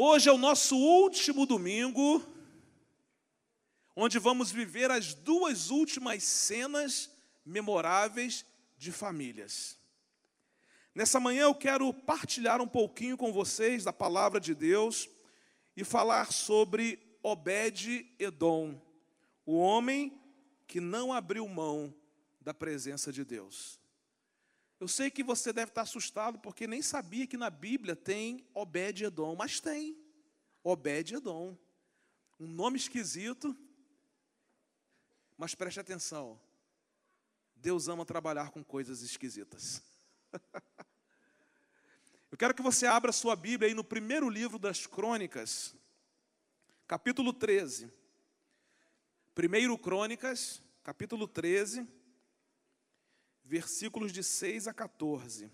Hoje é o nosso último domingo, onde vamos viver as duas últimas cenas memoráveis de famílias. Nessa manhã eu quero partilhar um pouquinho com vocês da palavra de Deus e falar sobre Obed-Edom, o homem que não abriu mão da presença de Deus. Eu sei que você deve estar assustado porque nem sabia que na Bíblia tem Obed-Edom, mas tem Obed-Edom. Um nome esquisito, mas preste atenção. Deus ama trabalhar com coisas esquisitas. Eu quero que você abra sua Bíblia aí no primeiro livro das Crônicas, capítulo 13. Primeiro Crônicas, capítulo 13 versículos de 6 a 14.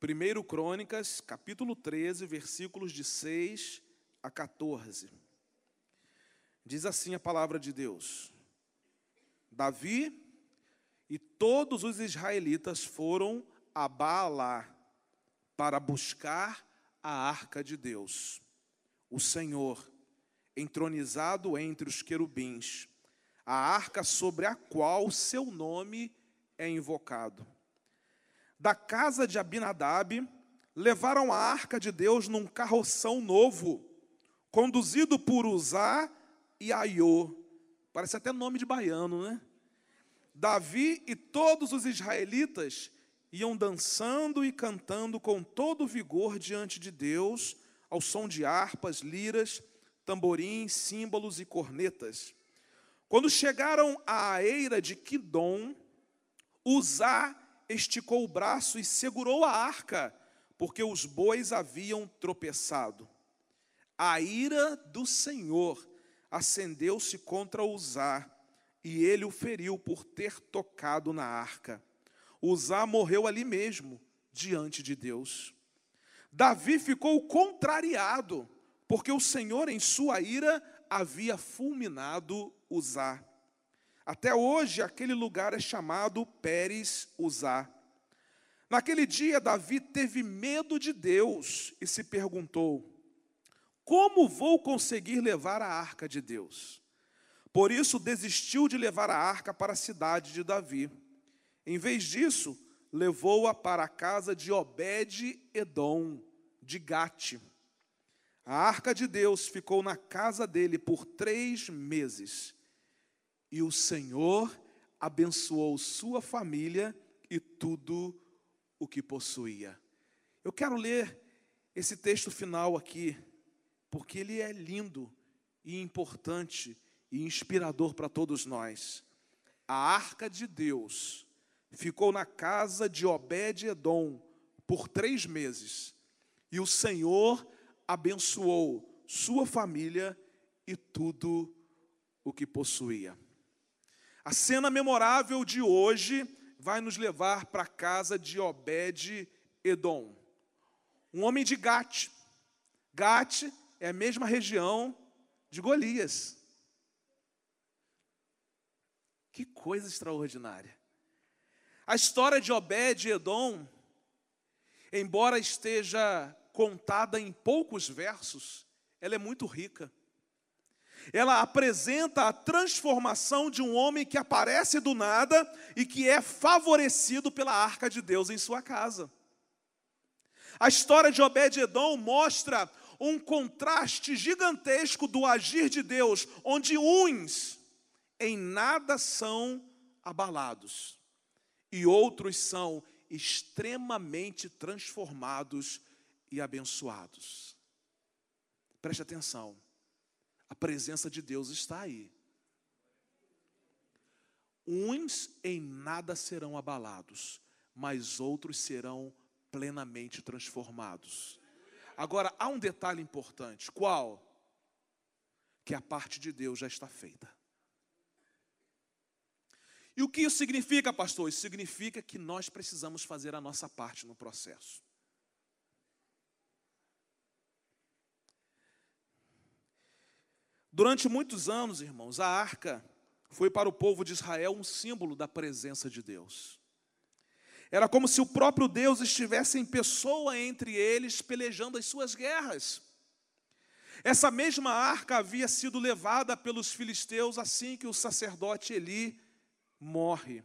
1 Crônicas, capítulo 13, versículos de 6 a 14. Diz assim a palavra de Deus: Davi e todos os israelitas foram a Baalá para buscar a arca de Deus, o Senhor, entronizado entre os querubins a arca sobre a qual seu nome é invocado. Da casa de Abinadab, levaram a arca de Deus num carroção novo, conduzido por Uzá e Aiô. Parece até nome de baiano, né? Davi e todos os israelitas iam dançando e cantando com todo vigor diante de Deus, ao som de harpas, liras, tamborins, símbolos e cornetas. Quando chegaram à eira de Quidom, Uzá esticou o braço e segurou a arca, porque os bois haviam tropeçado. A ira do Senhor acendeu-se contra Uzá, e ele o feriu por ter tocado na arca. Uzá morreu ali mesmo, diante de Deus. Davi ficou contrariado, porque o Senhor, em sua ira, havia fulminado Uzá. Até hoje, aquele lugar é chamado Pérez Uzá. Naquele dia, Davi teve medo de Deus e se perguntou: Como vou conseguir levar a arca de Deus? Por isso, desistiu de levar a arca para a cidade de Davi. Em vez disso, levou-a para a casa de Obed-Edom, de Gate. A arca de Deus ficou na casa dele por três meses. E o Senhor abençoou sua família e tudo o que possuía. Eu quero ler esse texto final aqui, porque ele é lindo e importante e inspirador para todos nós. A arca de Deus ficou na casa de Obed-Edom por três meses, e o Senhor abençoou sua família e tudo o que possuía. A cena memorável de hoje vai nos levar para a casa de Obed-Edom, um homem de Gate. Gate é a mesma região de Golias. Que coisa extraordinária. A história de Obed-Edom, embora esteja contada em poucos versos, ela é muito rica. Ela apresenta a transformação de um homem que aparece do nada e que é favorecido pela arca de Deus em sua casa. A história de Obed-Edom mostra um contraste gigantesco do agir de Deus, onde uns em nada são abalados e outros são extremamente transformados e abençoados. Preste atenção, a presença de Deus está aí. Uns em nada serão abalados, mas outros serão plenamente transformados. Agora, há um detalhe importante: qual? Que a parte de Deus já está feita. E o que isso significa, pastor? Isso significa que nós precisamos fazer a nossa parte no processo. Durante muitos anos, irmãos, a arca foi para o povo de Israel um símbolo da presença de Deus. Era como se o próprio Deus estivesse em pessoa entre eles, pelejando as suas guerras. Essa mesma arca havia sido levada pelos filisteus assim que o sacerdote Eli morre.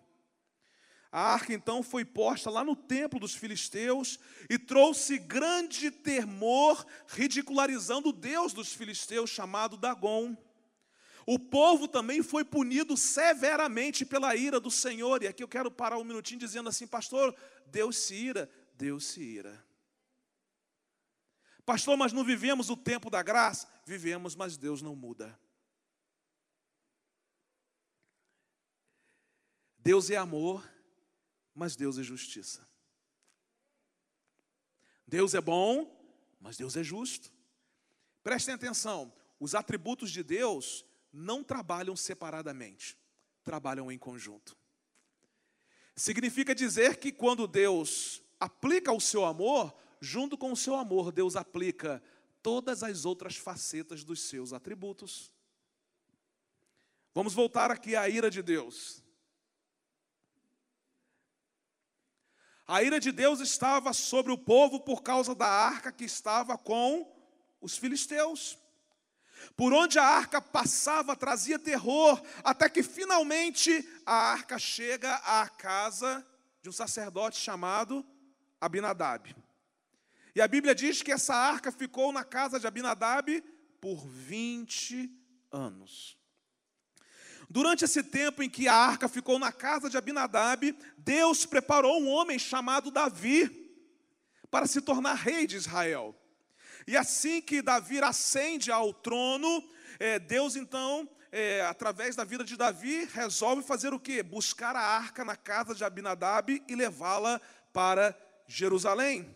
A arca então foi posta lá no templo dos filisteus e trouxe grande temor, ridicularizando o Deus dos filisteus, chamado Dagon. O povo também foi punido severamente pela ira do Senhor. E aqui eu quero parar um minutinho dizendo assim, pastor, Deus se ira, Deus se ira. Pastor, mas não vivemos o tempo da graça? Vivemos, mas Deus não muda. Deus é amor, mas Deus é justiça. Deus é bom, mas Deus é justo. Prestem atenção, os atributos de Deus não trabalham separadamente, trabalham em conjunto. Significa dizer que quando Deus aplica o seu amor, junto com o seu amor, Deus aplica todas as outras facetas dos seus atributos. Vamos voltar aqui à ira de Deus. A ira de Deus estava sobre o povo por causa da arca que estava com os filisteus. Por onde a arca passava, trazia terror, até que finalmente a arca chega à casa de um sacerdote chamado Abinadab. E a Bíblia diz que essa arca ficou na casa de Abinadab por 20 anos. Durante esse tempo em que a arca ficou na casa de Abinadab, Deus preparou um homem chamado Davi para se tornar rei de Israel. E assim que Davi ascende ao trono, é, Deus então, é, através da vida de Davi, resolve fazer o que? Buscar a arca na casa de Abinadab e levá-la para Jerusalém.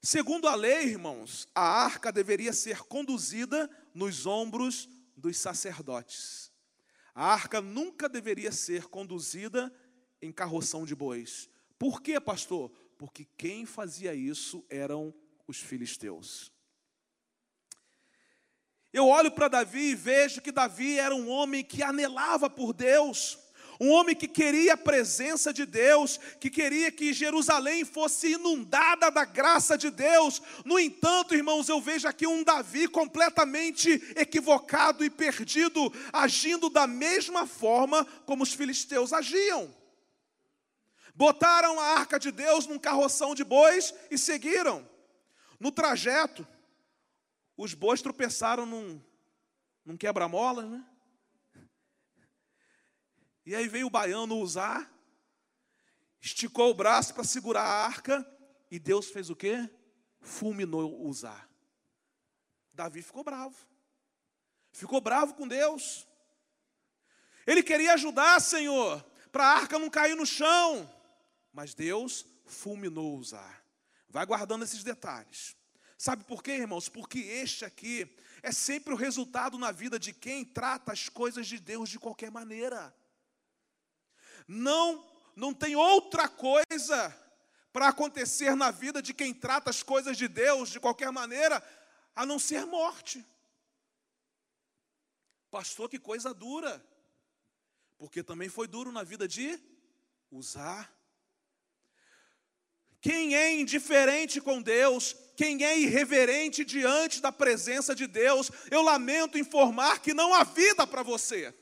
Segundo a lei, irmãos, a arca deveria ser conduzida nos ombros dos sacerdotes. A arca nunca deveria ser conduzida em carroção de bois. Por quê, pastor? Porque quem fazia isso eram os filisteus. Eu olho para Davi e vejo que Davi era um homem que anelava por Deus um homem que queria a presença de Deus, que queria que Jerusalém fosse inundada da graça de Deus. No entanto, irmãos, eu vejo aqui um Davi completamente equivocado e perdido, agindo da mesma forma como os filisteus agiam. Botaram a arca de Deus num carroção de bois e seguiram. No trajeto, os bois tropeçaram num, num quebra-mola, né? E aí veio o baiano usar, esticou o braço para segurar a arca, e Deus fez o quê? Fulminou usar. Davi ficou bravo. Ficou bravo com Deus. Ele queria ajudar, Senhor, para a arca não cair no chão. Mas Deus fulminou usar. Vai guardando esses detalhes. Sabe por quê, irmãos? Porque este aqui é sempre o resultado na vida de quem trata as coisas de Deus de qualquer maneira. Não, não tem outra coisa para acontecer na vida de quem trata as coisas de Deus de qualquer maneira, a não ser morte. Pastor, que coisa dura. Porque também foi duro na vida de usar. Quem é indiferente com Deus, quem é irreverente diante da presença de Deus, eu lamento informar que não há vida para você.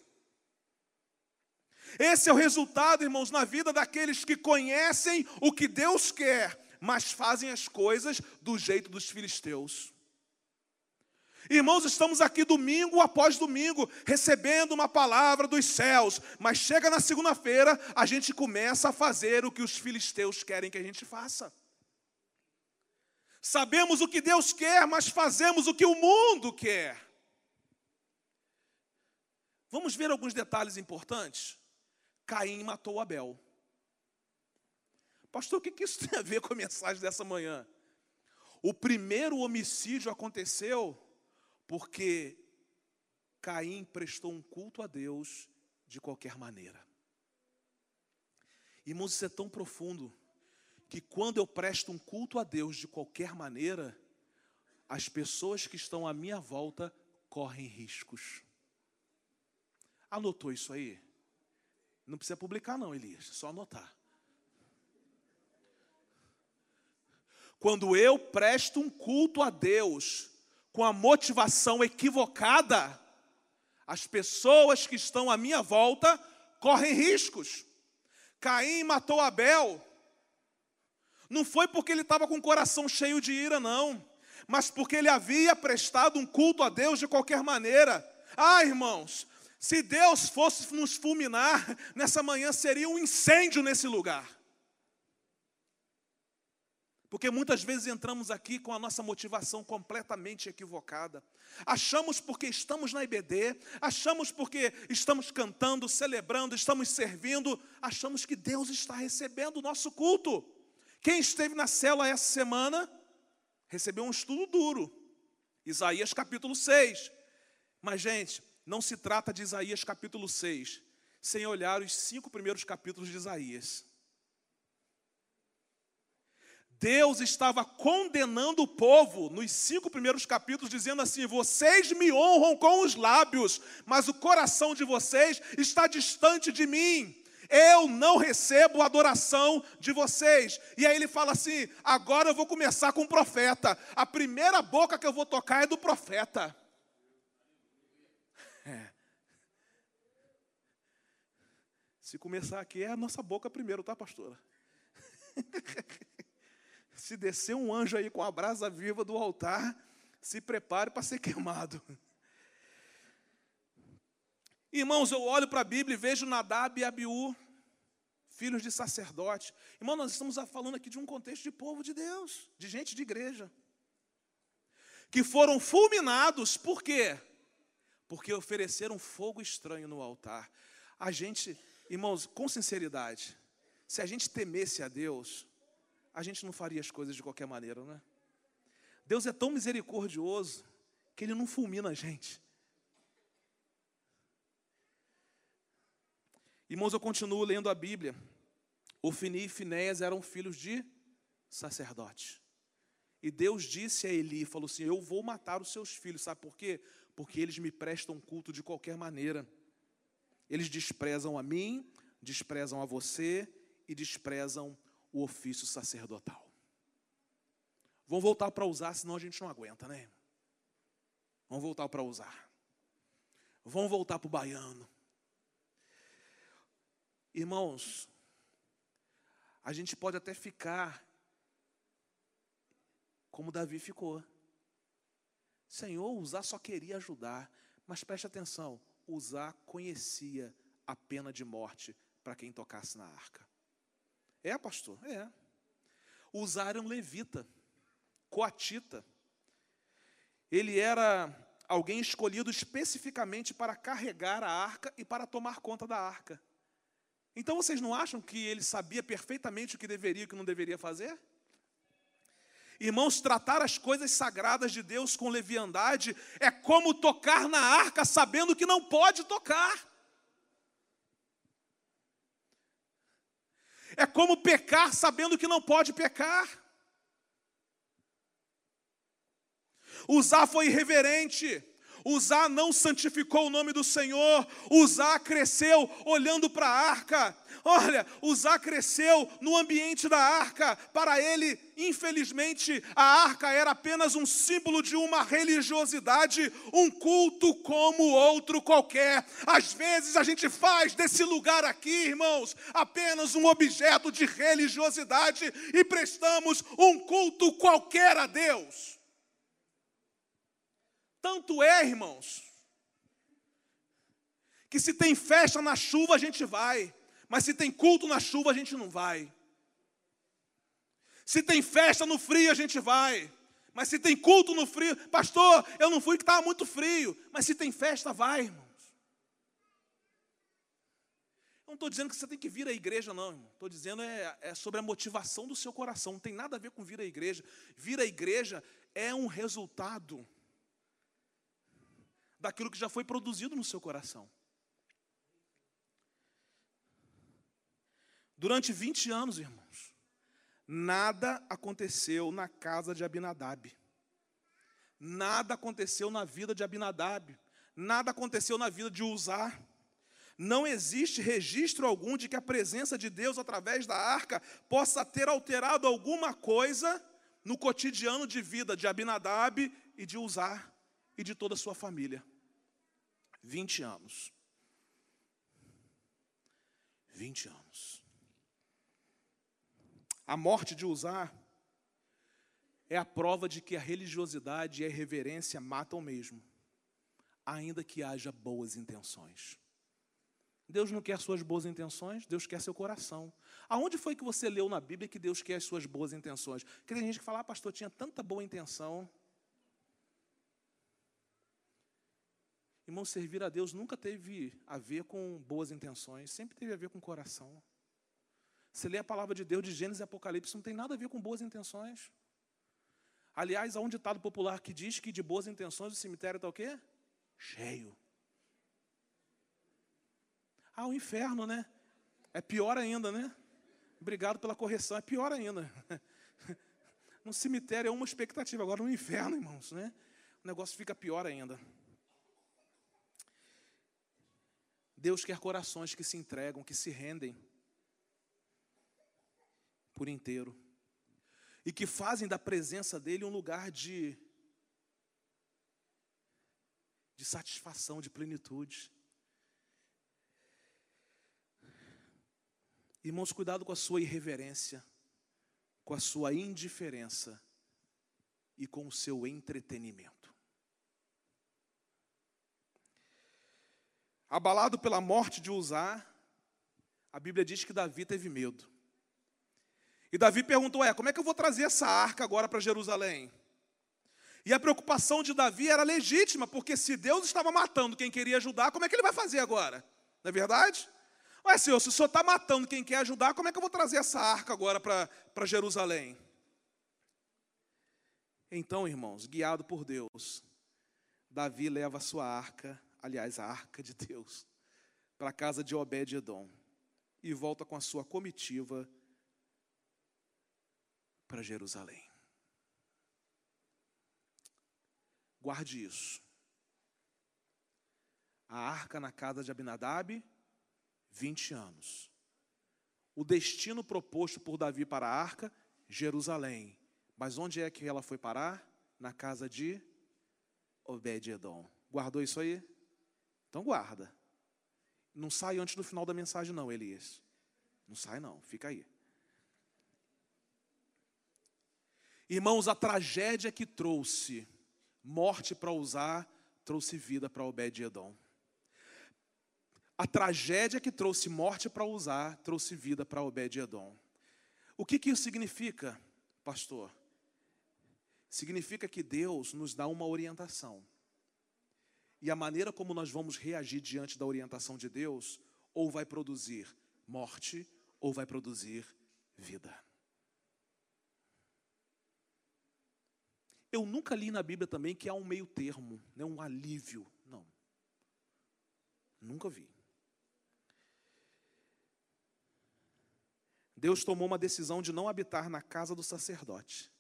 Esse é o resultado, irmãos, na vida daqueles que conhecem o que Deus quer, mas fazem as coisas do jeito dos filisteus. Irmãos, estamos aqui domingo após domingo, recebendo uma palavra dos céus, mas chega na segunda-feira, a gente começa a fazer o que os filisteus querem que a gente faça. Sabemos o que Deus quer, mas fazemos o que o mundo quer. Vamos ver alguns detalhes importantes? Caim matou Abel. Pastor, o que isso tem a ver com a mensagem dessa manhã? O primeiro homicídio aconteceu porque Caim prestou um culto a Deus de qualquer maneira. Irmãos, isso é tão profundo que quando eu presto um culto a Deus de qualquer maneira, as pessoas que estão à minha volta correm riscos. Anotou isso aí? Não precisa publicar, não, Elias, só anotar. Quando eu presto um culto a Deus com a motivação equivocada, as pessoas que estão à minha volta correm riscos. Caim matou Abel. Não foi porque ele estava com o coração cheio de ira, não, mas porque ele havia prestado um culto a Deus de qualquer maneira. Ah, irmãos, se Deus fosse nos fulminar, nessa manhã seria um incêndio nesse lugar. Porque muitas vezes entramos aqui com a nossa motivação completamente equivocada. Achamos porque estamos na IBD, achamos porque estamos cantando, celebrando, estamos servindo, achamos que Deus está recebendo o nosso culto. Quem esteve na cela essa semana recebeu um estudo duro. Isaías capítulo 6. Mas, gente, não se trata de Isaías capítulo 6, sem olhar os cinco primeiros capítulos de Isaías. Deus estava condenando o povo nos cinco primeiros capítulos, dizendo assim: vocês me honram com os lábios, mas o coração de vocês está distante de mim. Eu não recebo adoração de vocês. E aí ele fala assim: agora eu vou começar com o profeta. A primeira boca que eu vou tocar é do profeta. É. Se começar aqui, é a nossa boca primeiro, tá, pastora? Se descer um anjo aí com a brasa viva do altar, se prepare para ser queimado. Irmãos, eu olho para a Bíblia e vejo Nadab e Abiú, filhos de sacerdote. Irmão, nós estamos falando aqui de um contexto de povo de Deus, de gente de igreja, que foram fulminados, por quê? Porque ofereceram fogo estranho no altar. A gente, irmãos, com sinceridade, se a gente temesse a Deus, a gente não faria as coisas de qualquer maneira, né? Deus é tão misericordioso que Ele não fulmina a gente. Irmãos, eu continuo lendo a Bíblia. Ofini e Finéias eram filhos de sacerdote. E Deus disse a Eli, falou assim: Eu vou matar os seus filhos, sabe por quê? Porque eles me prestam culto de qualquer maneira. Eles desprezam a mim, desprezam a você e desprezam o ofício sacerdotal. Vamos voltar para usar, senão a gente não aguenta, né? Vamos voltar para usar. Vamos voltar para o baiano. Irmãos, a gente pode até ficar como Davi ficou. Senhor, Usar só queria ajudar, mas preste atenção: Usar conhecia a pena de morte para quem tocasse na arca. É, pastor? É. Usaram um levita, coatita. Ele era alguém escolhido especificamente para carregar a arca e para tomar conta da arca. Então vocês não acham que ele sabia perfeitamente o que deveria e o que não deveria fazer? Irmãos, tratar as coisas sagradas de Deus com leviandade é como tocar na arca sabendo que não pode tocar. É como pecar sabendo que não pode pecar. Usar foi irreverente. Usar não santificou o nome do Senhor. Usar cresceu olhando para a arca. Olha, Uzá cresceu no ambiente da arca. Para ele, infelizmente, a arca era apenas um símbolo de uma religiosidade, um culto como outro qualquer. Às vezes a gente faz desse lugar aqui, irmãos, apenas um objeto de religiosidade e prestamos um culto qualquer a Deus. Tanto é, irmãos, que se tem festa na chuva, a gente vai. Mas se tem culto na chuva, a gente não vai. Se tem festa no frio, a gente vai. Mas se tem culto no frio, pastor, eu não fui que estava muito frio. Mas se tem festa, vai, irmãos. Eu não estou dizendo que você tem que vir à igreja, não, irmão. Estou dizendo é, é sobre a motivação do seu coração. Não tem nada a ver com vir à igreja. Vir à igreja é um resultado daquilo que já foi produzido no seu coração. Durante 20 anos, irmãos, nada aconteceu na casa de Abinadab. Nada aconteceu na vida de Abinadab. Nada aconteceu na vida de Uzar. Não existe registro algum de que a presença de Deus através da arca possa ter alterado alguma coisa no cotidiano de vida de Abinadab e de Uzar e de toda a sua família. 20 anos. 20 anos. A morte de Uzar é a prova de que a religiosidade e a irreverência matam mesmo, ainda que haja boas intenções. Deus não quer suas boas intenções, Deus quer seu coração. Aonde foi que você leu na Bíblia que Deus quer as suas boas intenções? Porque tem gente que fala, ah, pastor, tinha tanta boa intenção. Irmão, servir a Deus nunca teve a ver com boas intenções, sempre teve a ver com coração. Você lê a palavra de Deus de Gênesis e Apocalipse, não tem nada a ver com boas intenções. Aliás, há um ditado popular que diz que de boas intenções o cemitério está o quê? Cheio. Ah, o inferno, né? É pior ainda, né? Obrigado pela correção, é pior ainda. No cemitério é uma expectativa, agora no inferno, irmãos, né? O negócio fica pior ainda. Deus quer corações que se entregam, que se rendem por inteiro e que fazem da presença dele um lugar de de satisfação, de plenitude. Irmãos, cuidado com a sua irreverência, com a sua indiferença e com o seu entretenimento. Abalado pela morte de Uzá, a Bíblia diz que Davi teve medo. E Davi perguntou: É, como é que eu vou trazer essa arca agora para Jerusalém? E a preocupação de Davi era legítima, porque se Deus estava matando quem queria ajudar, como é que ele vai fazer agora? Não é verdade? Ué, Senhor, se o Senhor está matando quem quer ajudar, como é que eu vou trazer essa arca agora para Jerusalém? Então, irmãos, guiado por Deus, Davi leva a sua arca, aliás, a arca de Deus, para a casa de Obed-Edom e volta com a sua comitiva para Jerusalém. Guarde isso. A arca na casa de Abinadab 20 anos. O destino proposto por Davi para a arca, Jerusalém. Mas onde é que ela foi parar? Na casa de Obed-Edom. Guardou isso aí? Então guarda. Não sai antes do final da mensagem, não, Elias. Não sai, não, fica aí. Irmãos, a tragédia que trouxe morte para usar, trouxe vida para Obed-Edom. A tragédia que trouxe morte para usar, trouxe vida para Obed-Edom. O que, que isso significa, pastor? Significa que Deus nos dá uma orientação. E a maneira como nós vamos reagir diante da orientação de Deus, ou vai produzir morte, ou vai produzir vida. Eu nunca li na Bíblia também que há um meio termo, né, um alívio. Não. Nunca vi. Deus tomou uma decisão de não habitar na casa do sacerdote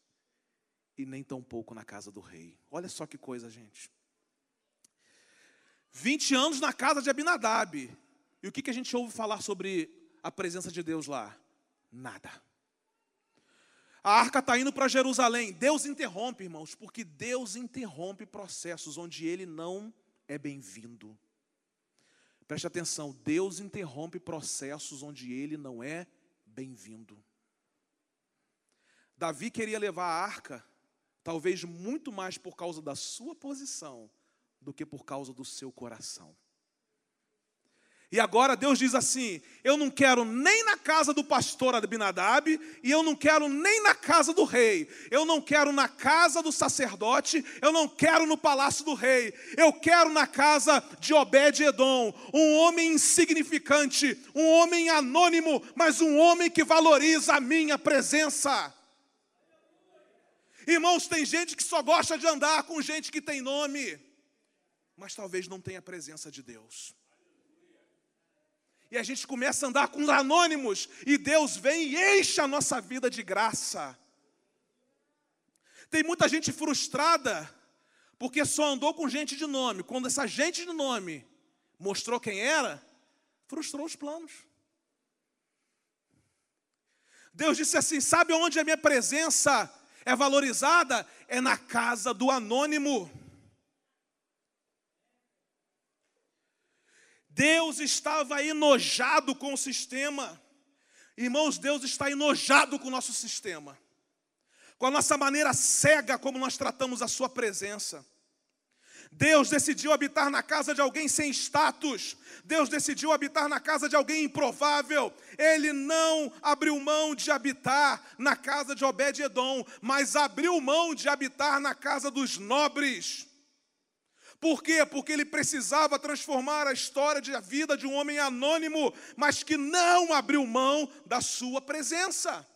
e nem tampouco na casa do rei. Olha só que coisa, gente. 20 anos na casa de Abinadab. E o que, que a gente ouve falar sobre a presença de Deus lá? Nada. A arca está indo para Jerusalém. Deus interrompe, irmãos, porque Deus interrompe processos onde ele não é bem-vindo. Preste atenção, Deus interrompe processos onde ele não é bem-vindo. Davi queria levar a arca, talvez muito mais por causa da sua posição do que por causa do seu coração. E agora Deus diz assim: Eu não quero nem na casa do pastor Abinadab, e eu não quero nem na casa do rei, eu não quero na casa do sacerdote, eu não quero no palácio do rei, eu quero na casa de Obed-Edom, um homem insignificante, um homem anônimo, mas um homem que valoriza a minha presença. Irmãos, tem gente que só gosta de andar com gente que tem nome, mas talvez não tenha a presença de Deus e a gente começa a andar com os anônimos, e Deus vem e enche a nossa vida de graça. Tem muita gente frustrada, porque só andou com gente de nome. Quando essa gente de nome mostrou quem era, frustrou os planos. Deus disse assim: Sabe onde a minha presença é valorizada é na casa do anônimo. Deus estava enojado com o sistema. Irmãos, Deus está enojado com o nosso sistema, com a nossa maneira cega como nós tratamos a Sua presença. Deus decidiu habitar na casa de alguém sem status. Deus decidiu habitar na casa de alguém improvável. Ele não abriu mão de habitar na casa de Obed-Edom, mas abriu mão de habitar na casa dos nobres. Por quê? Porque ele precisava transformar a história de a vida de um homem anônimo, mas que não abriu mão da sua presença.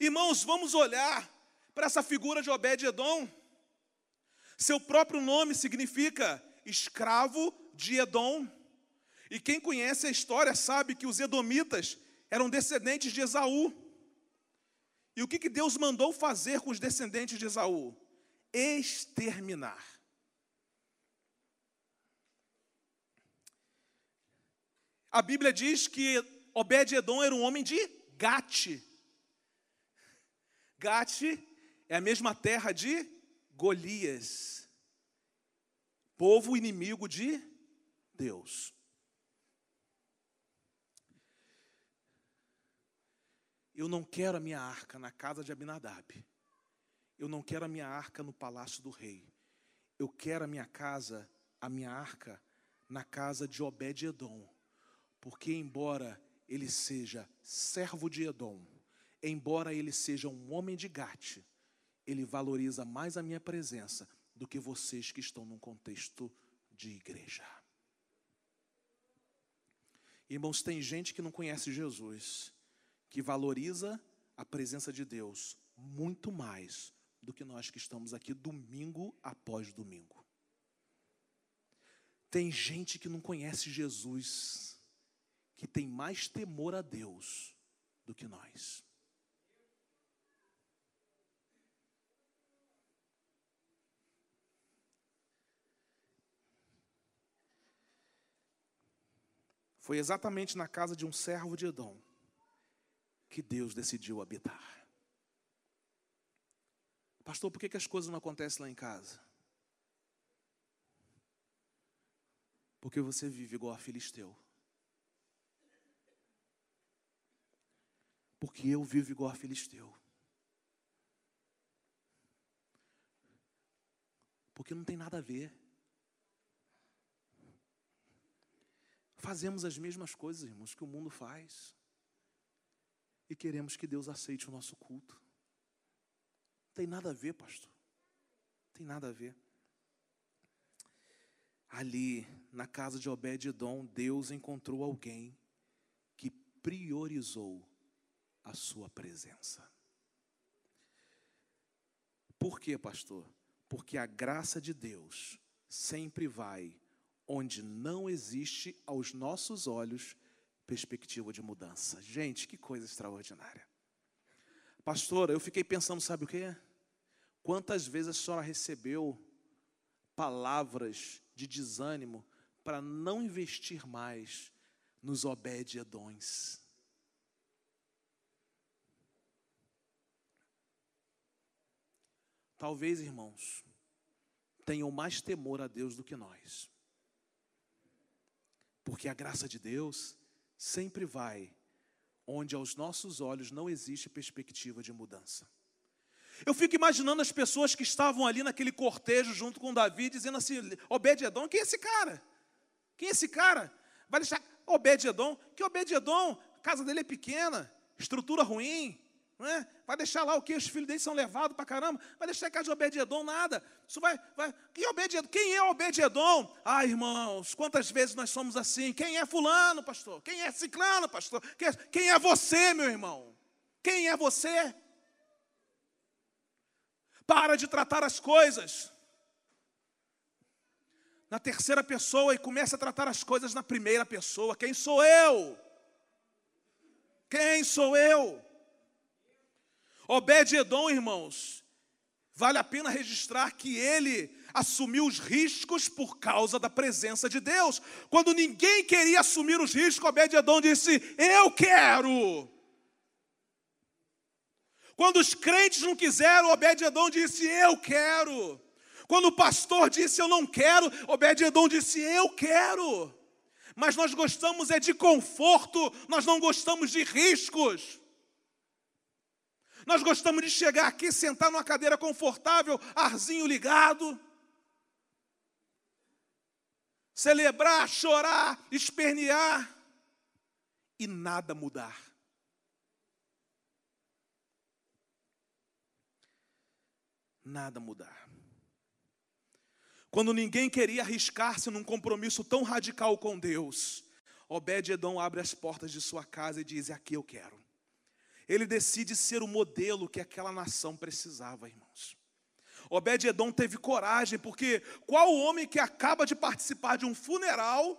Irmãos, vamos olhar para essa figura de Obed-Edom. Seu próprio nome significa escravo de Edom. E quem conhece a história sabe que os edomitas eram descendentes de Esaú. E o que, que Deus mandou fazer com os descendentes de Esaú? Exterminar. A Bíblia diz que Obed-Edom era um homem de Gate. Gate é a mesma terra de Golias, povo inimigo de Deus. Eu não quero a minha arca na casa de Abinadab. Eu não quero a minha arca no palácio do rei. Eu quero a minha casa, a minha arca, na casa de Obed-Edom porque, embora ele seja servo de Edom, embora ele seja um homem de Gate, ele valoriza mais a minha presença do que vocês que estão num contexto de igreja. Irmãos, tem gente que não conhece Jesus, que valoriza a presença de Deus muito mais do que nós que estamos aqui domingo após domingo. Tem gente que não conhece Jesus, que tem mais temor a Deus do que nós. Foi exatamente na casa de um servo de Edom que Deus decidiu habitar. Pastor, por que, que as coisas não acontecem lá em casa? Porque você vive igual a filisteu. Porque eu vivo igual a filisteu. Porque não tem nada a ver. Fazemos as mesmas coisas, irmãos, que o mundo faz. E queremos que Deus aceite o nosso culto. Não tem nada a ver, pastor. Não tem nada a ver. Ali, na casa de Obed-Edom, Deus encontrou alguém que priorizou a sua presença. Por quê, pastor? Porque a graça de Deus sempre vai onde não existe aos nossos olhos perspectiva de mudança. Gente, que coisa extraordinária. Pastora, eu fiquei pensando, sabe o que? Quantas vezes a senhora recebeu palavras de desânimo para não investir mais nos obede-edões? Talvez, irmãos, tenham mais temor a Deus do que nós. Porque a graça de Deus sempre vai onde aos nossos olhos não existe perspectiva de mudança. Eu fico imaginando as pessoas que estavam ali naquele cortejo junto com Davi, dizendo assim: Obed-Edom, quem é esse cara? Quem é esse cara? Vai deixar Obed-Edom? Que Obed-Edom, a casa dele é pequena, estrutura ruim, não é? Vai deixar lá o que? Os filhos dele são levados para caramba. Vai deixar a casa de Obed-Edom nada. Isso vai, vai. Quem, Obed Quem é Obed-Edom? Ah, irmãos, quantas vezes nós somos assim? Quem é fulano, pastor? Quem é ciclano, pastor? Quem é, quem é você, meu irmão? Quem é você? Para de tratar as coisas na terceira pessoa e comece a tratar as coisas na primeira pessoa. Quem sou eu? Quem sou eu? Obed-Edom, irmãos, vale a pena registrar que ele assumiu os riscos por causa da presença de Deus. Quando ninguém queria assumir os riscos, Obed-Edom disse: Eu quero. Quando os crentes não quiseram, Obed-Edom disse: Eu quero. Quando o pastor disse: Eu não quero, Obed-Edom disse: Eu quero. Mas nós gostamos é de conforto, nós não gostamos de riscos. Nós gostamos de chegar aqui, sentar numa cadeira confortável, arzinho ligado, celebrar, chorar, espernear e nada mudar. nada mudar. Quando ninguém queria arriscar-se num compromisso tão radical com Deus, Obed-Edom abre as portas de sua casa e diz: Aqui eu quero. Ele decide ser o modelo que aquela nação precisava, irmãos. Obed-Edom teve coragem, porque qual homem que acaba de participar de um funeral,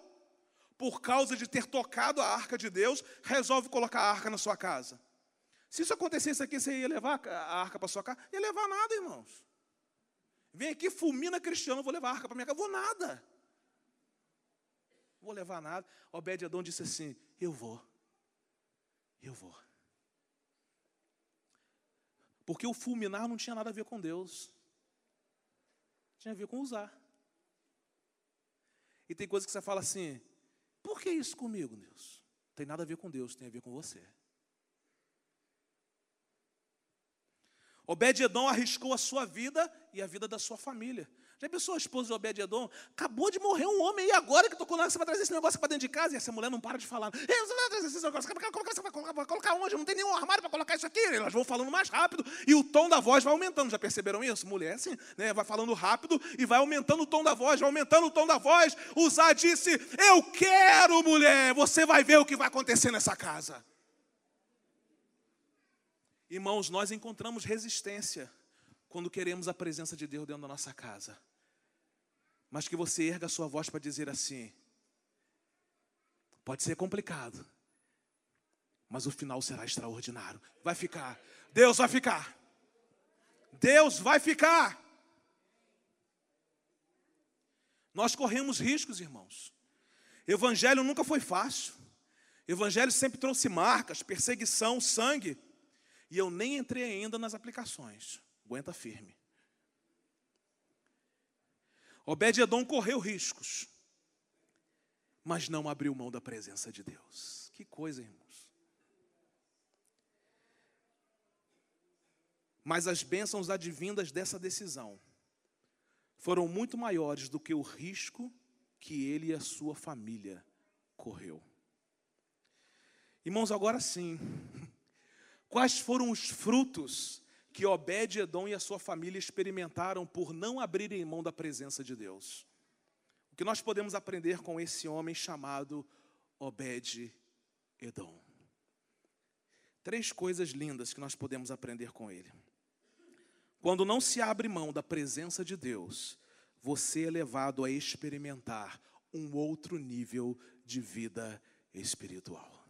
por causa de ter tocado a arca de Deus, resolve colocar a arca na sua casa? Se isso acontecesse aqui, você ia levar a arca para sua casa? Ia levar nada, irmãos. Vem aqui, fulmina cristiano, vou levar a arca para minha casa. Vou nada. Vou levar nada. Obed Adão disse assim: Eu vou. Eu vou. Porque o fulminar não tinha nada a ver com Deus. Tinha a ver com usar. E tem coisas que você fala assim: Por que isso comigo, Deus? Tem nada a ver com Deus, tem a ver com você. Obed-Edom arriscou a sua vida e a vida da sua família. Já pensou a esposa de Obed-Edom? Acabou de morrer um homem e agora que tocou na você vai trazer esse negócio para dentro de casa? E essa mulher não para de falar. Você vai trazer esse negócio, vai colocar, vai colocar onde? Não tem nenhum armário para colocar isso aqui. Elas vão falando mais rápido e o tom da voz vai aumentando. Já perceberam isso? Mulher assim, né? vai falando rápido e vai aumentando o tom da voz, vai aumentando o tom da voz. Usar disse, eu quero mulher, você vai ver o que vai acontecer nessa casa. Irmãos, nós encontramos resistência quando queremos a presença de Deus dentro da nossa casa. Mas que você erga a sua voz para dizer assim: pode ser complicado, mas o final será extraordinário. Vai ficar. Deus vai ficar. Deus vai ficar. Nós corremos riscos, irmãos. Evangelho nunca foi fácil. Evangelho sempre trouxe marcas, perseguição, sangue. E eu nem entrei ainda nas aplicações. Aguenta firme. Obed-Edom correu riscos, mas não abriu mão da presença de Deus. Que coisa, irmãos. Mas as bênçãos advindas dessa decisão foram muito maiores do que o risco que ele e a sua família correu. Irmãos, agora sim, Quais foram os frutos que Obed-Edom e a sua família experimentaram por não abrirem mão da presença de Deus? O que nós podemos aprender com esse homem chamado Obed-Edom? Três coisas lindas que nós podemos aprender com ele. Quando não se abre mão da presença de Deus, você é levado a experimentar um outro nível de vida espiritual.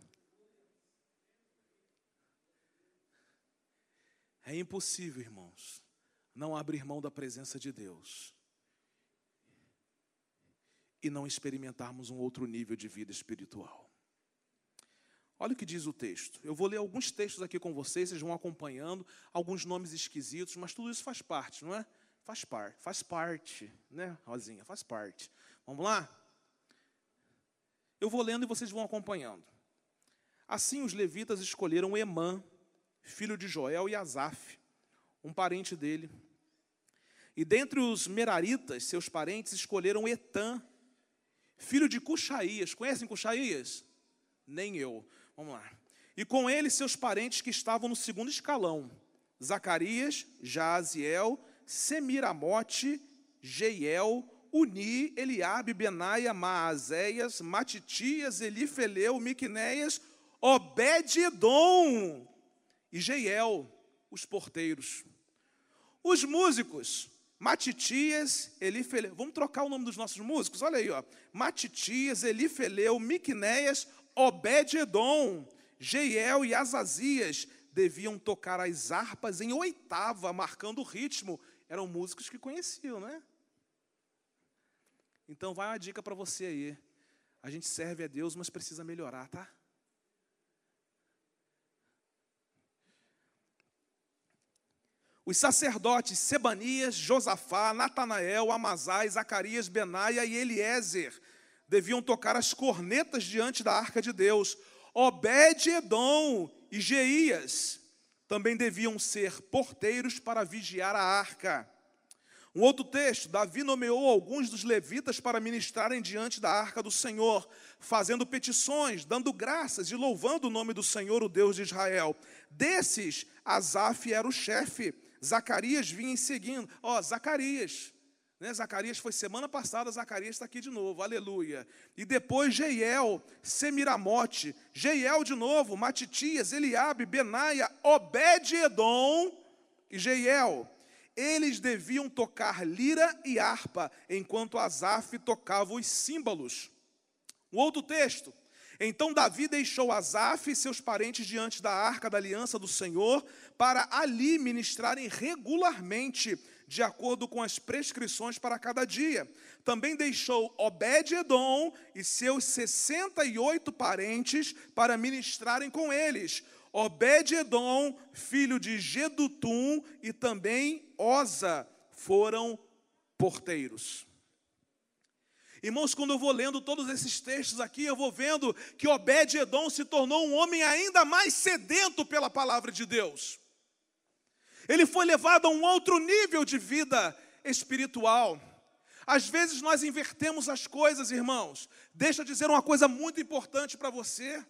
É impossível, irmãos, não abrir mão da presença de Deus e não experimentarmos um outro nível de vida espiritual. Olha o que diz o texto. Eu vou ler alguns textos aqui com vocês, vocês vão acompanhando, alguns nomes esquisitos, mas tudo isso faz parte, não é? Faz parte, faz parte, né, Rosinha? Faz parte. Vamos lá? Eu vou lendo e vocês vão acompanhando. Assim os levitas escolheram Emã, filho de Joel e Asaf, um parente dele. E dentre os Meraritas, seus parentes, escolheram Etã, filho de Cuxaías. Conhecem Cuxaías? Nem eu. Vamos lá. E com ele seus parentes que estavam no segundo escalão: Zacarias, Jaziel, Semiramote, Jeiel, Uni, Eliabe, Benaia, Maazéias, Matitias, Elifeleu, Miqunéias, Obed-edom, e Jeiel, os porteiros. Os músicos, Matitias, Elifeleu. Vamos trocar o nome dos nossos músicos? Olha aí, ó. Matitias, Elifeleu, Miqunéias, Obed-Edom, Jeiel e Azazias deviam tocar as harpas em oitava, marcando o ritmo. Eram músicos que conheciam, né? Então vai uma dica para você aí. A gente serve a Deus, mas precisa melhorar, tá? Os sacerdotes Sebanias, Josafá, Natanael, Amazai, Zacarias, Benaia e Eliezer deviam tocar as cornetas diante da arca de Deus. Obed-edom e Jeías também deviam ser porteiros para vigiar a arca. Um outro texto, Davi nomeou alguns dos levitas para ministrarem diante da arca do Senhor, fazendo petições, dando graças e louvando o nome do Senhor, o Deus de Israel. Desses, Asaf era o chefe, Zacarias vinha seguindo. Ó, oh, Zacarias, né? Zacarias foi semana passada, Zacarias está aqui de novo, aleluia. E depois Jeiel, Semiramote, Jeiel de novo, Matitias, Eliabe, Benaia, Obed-Edom e Jeiel eles deviam tocar lira e harpa, enquanto Asaf tocava os símbolos. Um outro texto. Então Davi deixou Asaf e seus parentes diante da arca da aliança do Senhor, para ali ministrarem regularmente, de acordo com as prescrições para cada dia. Também deixou Obed-Edom e seus 68 parentes para ministrarem com eles. Obed-Edom, filho de Gedutum, e também Osa foram porteiros. Irmãos, quando eu vou lendo todos esses textos aqui, eu vou vendo que Obed-Edom se tornou um homem ainda mais sedento pela palavra de Deus. Ele foi levado a um outro nível de vida espiritual. Às vezes nós invertemos as coisas, irmãos. Deixa eu dizer uma coisa muito importante para você.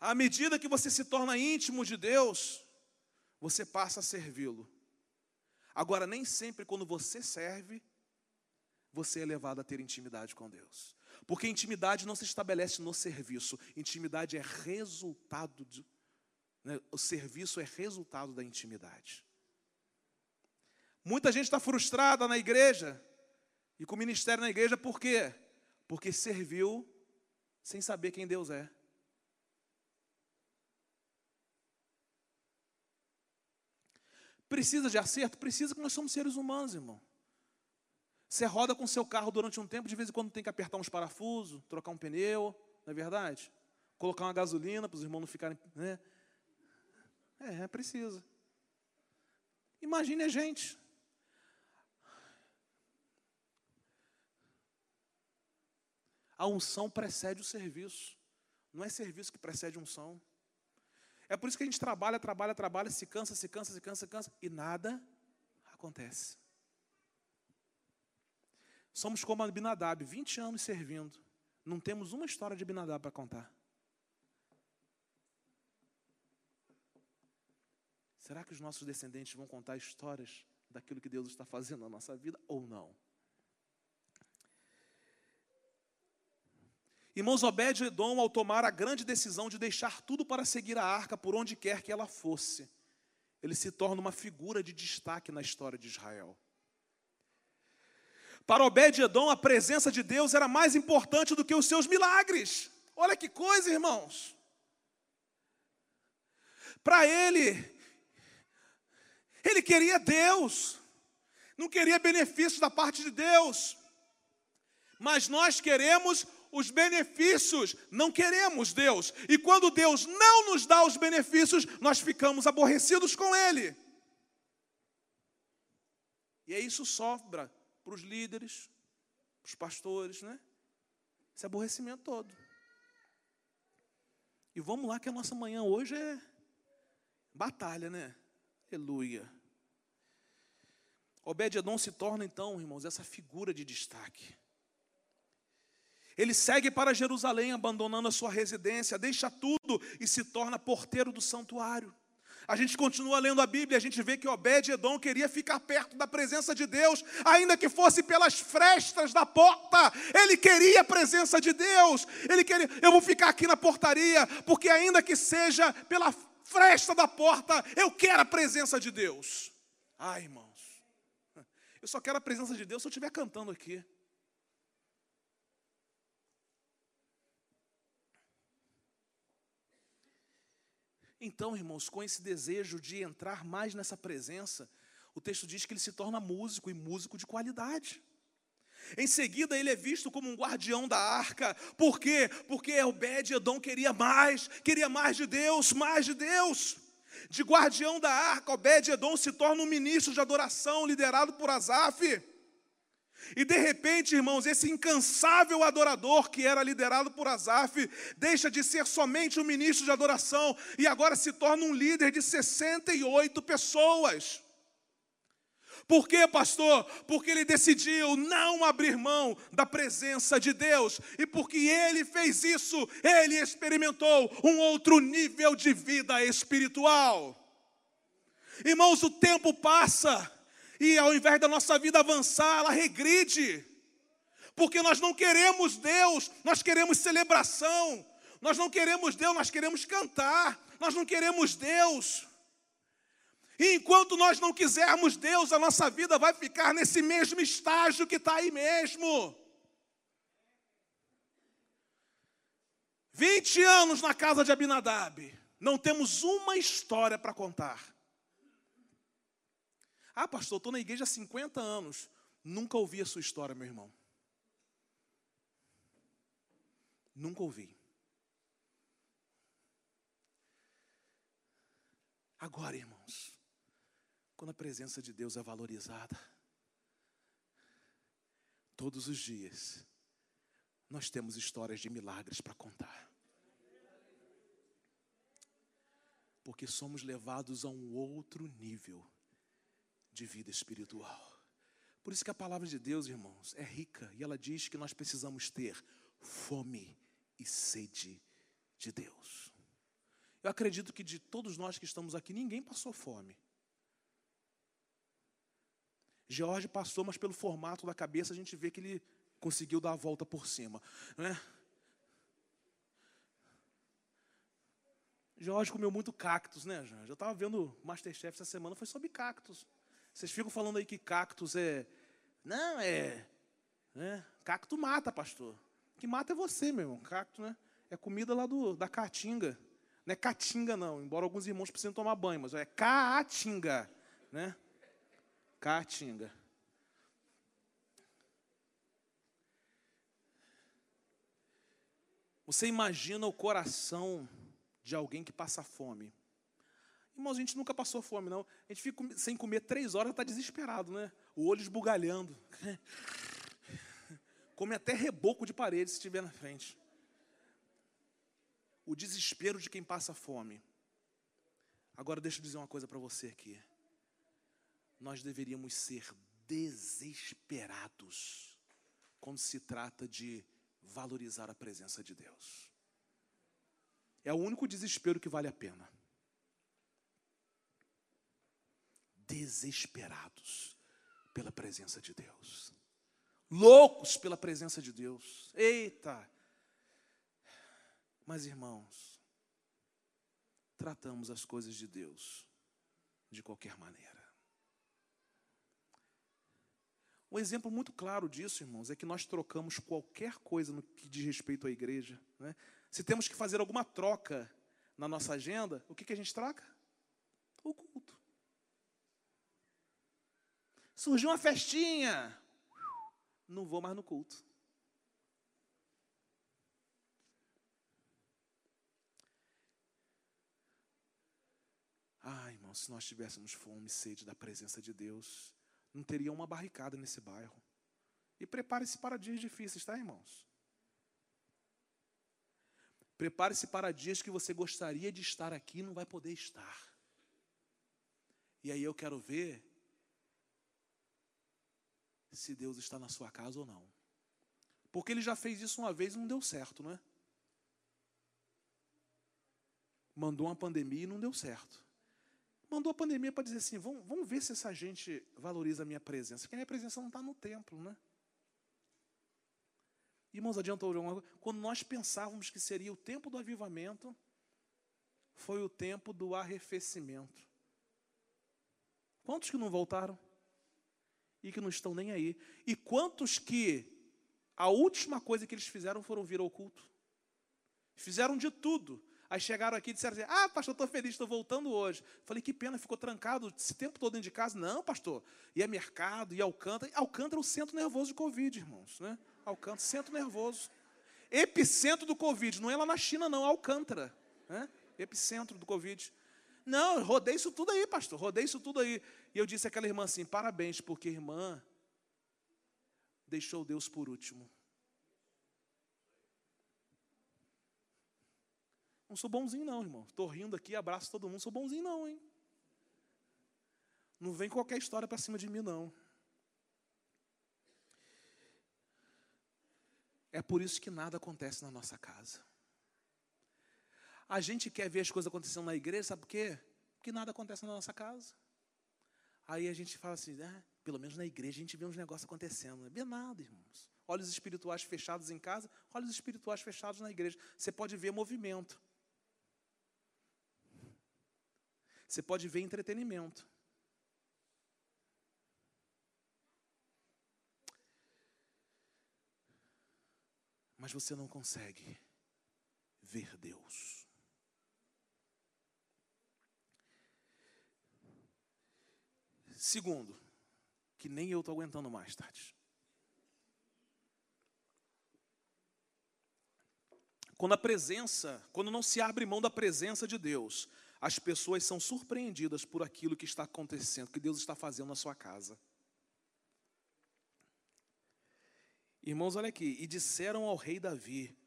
À medida que você se torna íntimo de Deus, você passa a servi-lo. Agora, nem sempre quando você serve, você é levado a ter intimidade com Deus. Porque intimidade não se estabelece no serviço, intimidade é resultado de. Né, o serviço é resultado da intimidade. Muita gente está frustrada na igreja e com o ministério na igreja, por quê? Porque serviu sem saber quem Deus é. Precisa de acerto? Precisa, que nós somos seres humanos, irmão. Você roda com seu carro durante um tempo, de vez em quando tem que apertar uns parafusos, trocar um pneu, não é verdade? Colocar uma gasolina para os irmãos não ficarem. Né? É, é precisa. Imagine a gente. A unção precede o serviço. Não é serviço que precede unção. É por isso que a gente trabalha, trabalha, trabalha, se cansa, se cansa, se cansa, se cansa, e nada acontece. Somos como Abinadab, 20 anos servindo. Não temos uma história de Abinadab para contar. Será que os nossos descendentes vão contar histórias daquilo que Deus está fazendo na nossa vida ou não? Irmãos, Obed-Edom, ao tomar a grande decisão de deixar tudo para seguir a arca por onde quer que ela fosse, ele se torna uma figura de destaque na história de Israel. Para Obed-Edom, a presença de Deus era mais importante do que os seus milagres. Olha que coisa, irmãos. Para ele, ele queria Deus, não queria benefícios da parte de Deus, mas nós queremos os benefícios, não queremos Deus. E quando Deus não nos dá os benefícios, nós ficamos aborrecidos com Ele. E aí isso sobra para os líderes, para os pastores, né? Esse aborrecimento todo. E vamos lá que a nossa manhã hoje é batalha, né? Aleluia. Obed-Edom se torna então, irmãos, essa figura de destaque. Ele segue para Jerusalém, abandonando a sua residência, deixa tudo e se torna porteiro do santuário. A gente continua lendo a Bíblia, a gente vê que Obed-Edom queria ficar perto da presença de Deus, ainda que fosse pelas frestas da porta. Ele queria a presença de Deus. Ele queria, eu vou ficar aqui na portaria, porque ainda que seja pela fresta da porta, eu quero a presença de Deus. Ai, irmãos, eu só quero a presença de Deus se eu estiver cantando aqui. Então, irmãos, com esse desejo de entrar mais nessa presença, o texto diz que ele se torna músico e músico de qualidade. Em seguida, ele é visto como um guardião da arca. Por quê? Porque Obed-Edom queria mais, queria mais de Deus, mais de Deus. De guardião da arca, Obed-Edom se torna um ministro de adoração liderado por Asaf. E de repente, irmãos, esse incansável adorador que era liderado por Asaf, deixa de ser somente um ministro de adoração e agora se torna um líder de 68 pessoas. Por quê, pastor? Porque ele decidiu não abrir mão da presença de Deus. E porque ele fez isso, ele experimentou um outro nível de vida espiritual. Irmãos, o tempo passa e ao invés da nossa vida avançar, ela regride. Porque nós não queremos Deus, nós queremos celebração. Nós não queremos Deus, nós queremos cantar. Nós não queremos Deus. E enquanto nós não quisermos Deus, a nossa vida vai ficar nesse mesmo estágio que está aí mesmo. 20 anos na casa de Abinadab, não temos uma história para contar. Ah, pastor, estou na igreja há 50 anos. Nunca ouvi a sua história, meu irmão. Nunca ouvi. Agora, irmãos, quando a presença de Deus é valorizada, todos os dias, nós temos histórias de milagres para contar. Porque somos levados a um outro nível de vida espiritual. Por isso que a palavra de Deus, irmãos, é rica e ela diz que nós precisamos ter fome e sede de Deus. Eu acredito que de todos nós que estamos aqui, ninguém passou fome. George passou, mas pelo formato da cabeça a gente vê que ele conseguiu dar a volta por cima. Não é? George comeu muito cactos, né, Jorge? Eu estava vendo Masterchef essa semana, foi sobre cactos. Vocês ficam falando aí que cactus é. Não, é. Né? Cacto mata, pastor. Que mata é você, meu irmão. Cacto, né? É comida lá do, da caatinga. Não é caatinga, não. Embora alguns irmãos precisem tomar banho, mas é caatinga. Né? Caatinga. Você imagina o coração de alguém que passa fome. Irmãos, a gente nunca passou fome, não. A gente fica sem comer três horas, está desesperado, né? O olho esbugalhando. Come até reboco de parede se estiver na frente. O desespero de quem passa fome. Agora deixa eu dizer uma coisa para você aqui. Nós deveríamos ser desesperados quando se trata de valorizar a presença de Deus. É o único desespero que vale a pena. Desesperados pela presença de Deus. Loucos pela presença de Deus. Eita! Mas irmãos, tratamos as coisas de Deus de qualquer maneira. Um exemplo muito claro disso, irmãos, é que nós trocamos qualquer coisa no que diz respeito à igreja. Né? Se temos que fazer alguma troca na nossa agenda, o que, que a gente troca? O culto. Surgiu uma festinha. Não vou mais no culto. Ah, irmão, se nós tivéssemos fome e sede da presença de Deus, não teria uma barricada nesse bairro. E prepare-se para dias difíceis, tá, irmãos? Prepare-se para dias que você gostaria de estar aqui e não vai poder estar. E aí eu quero ver se Deus está na sua casa ou não. Porque ele já fez isso uma vez e não deu certo, não é? Mandou uma pandemia e não deu certo. Mandou a pandemia para dizer assim: vamos, vamos ver se essa gente valoriza a minha presença. Porque a minha presença não está no templo, né? Irmãos, adiantou alguma coisa? Quando nós pensávamos que seria o tempo do avivamento, foi o tempo do arrefecimento. Quantos que não voltaram? E que não estão nem aí. E quantos que a última coisa que eles fizeram foram vir ao culto? Fizeram de tudo. Aí chegaram aqui e disseram assim: Ah, pastor, estou feliz, estou voltando hoje. Falei: Que pena, ficou trancado esse tempo todo dentro de casa. Não, pastor. Ia mercado, ia Alcântara. Alcântara é o centro nervoso de Covid, irmãos. Né? Alcântara, centro nervoso. Epicentro do Covid. Não é lá na China, não, Alcântara. Né? Epicentro do Covid. Não, rodei isso tudo aí, pastor. Rodei isso tudo aí. E eu disse àquela irmã assim: Parabéns, porque irmã deixou Deus por último. Não sou bonzinho, não, irmão. Estou rindo aqui, abraço todo mundo. Sou bonzinho, não, hein? Não vem qualquer história para cima de mim, não. É por isso que nada acontece na nossa casa. A gente quer ver as coisas acontecendo na igreja, sabe por quê? Porque nada acontece na nossa casa. Aí a gente fala assim, ah, pelo menos na igreja a gente vê uns negócios acontecendo. Não é nada, irmãos. Olhos espirituais fechados em casa, olhos espirituais fechados na igreja. Você pode ver movimento. Você pode ver entretenimento. Mas você não consegue ver Deus. Segundo, que nem eu estou aguentando mais, tarde. Quando a presença, quando não se abre mão da presença de Deus, as pessoas são surpreendidas por aquilo que está acontecendo, que Deus está fazendo na sua casa. Irmãos, olha aqui, e disseram ao rei Davi,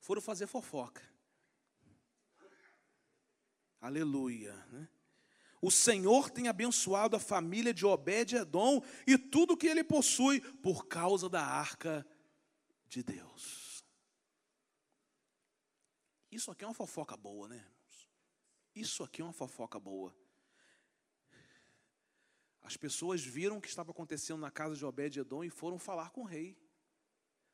foram fazer fofoca. Aleluia, né? O Senhor tem abençoado a família de Obed-edom e tudo que ele possui por causa da arca de Deus. Isso aqui é uma fofoca boa, né? Isso aqui é uma fofoca boa. As pessoas viram o que estava acontecendo na casa de Obed-Edom e foram falar com o rei.